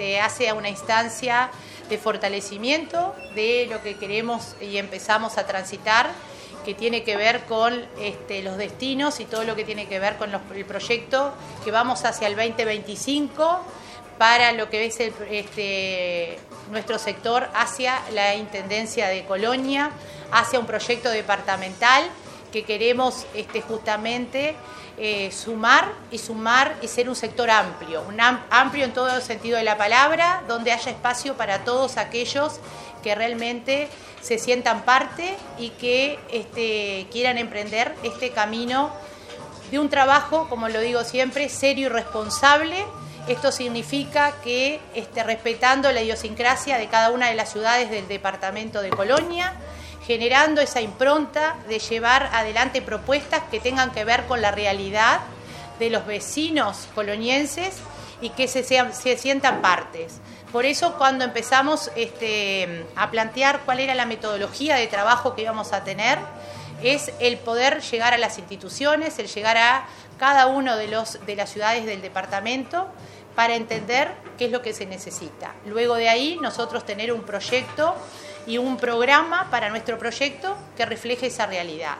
este, hace a una instancia de fortalecimiento de lo que queremos y empezamos a transitar, que tiene que ver con este, los destinos y todo lo que tiene que ver con el proyecto que vamos hacia el 2025 para lo que es este, nuestro sector hacia la Intendencia de Colonia, hacia un proyecto departamental que queremos este, justamente eh, sumar y sumar y ser un sector amplio, un amplio en todo el sentido de la palabra, donde haya espacio para todos aquellos que realmente se sientan parte y que este, quieran emprender este camino de un trabajo, como lo digo siempre, serio y responsable. Esto significa que este, respetando la idiosincrasia de cada una de las ciudades del departamento de Colonia, generando esa impronta de llevar adelante propuestas que tengan que ver con la realidad de los vecinos colonienses y que se, sientan partes. Por eso cuando empezamos este, a plantear cuál era la metodología de trabajo que íbamos a tener, es el poder llegar a las instituciones, el llegar a cada uno de, los, de las ciudades del departamento para entender qué es lo que se necesita. Luego de ahí nosotros tener un proyecto y un programa para nuestro proyecto que refleje esa realidad.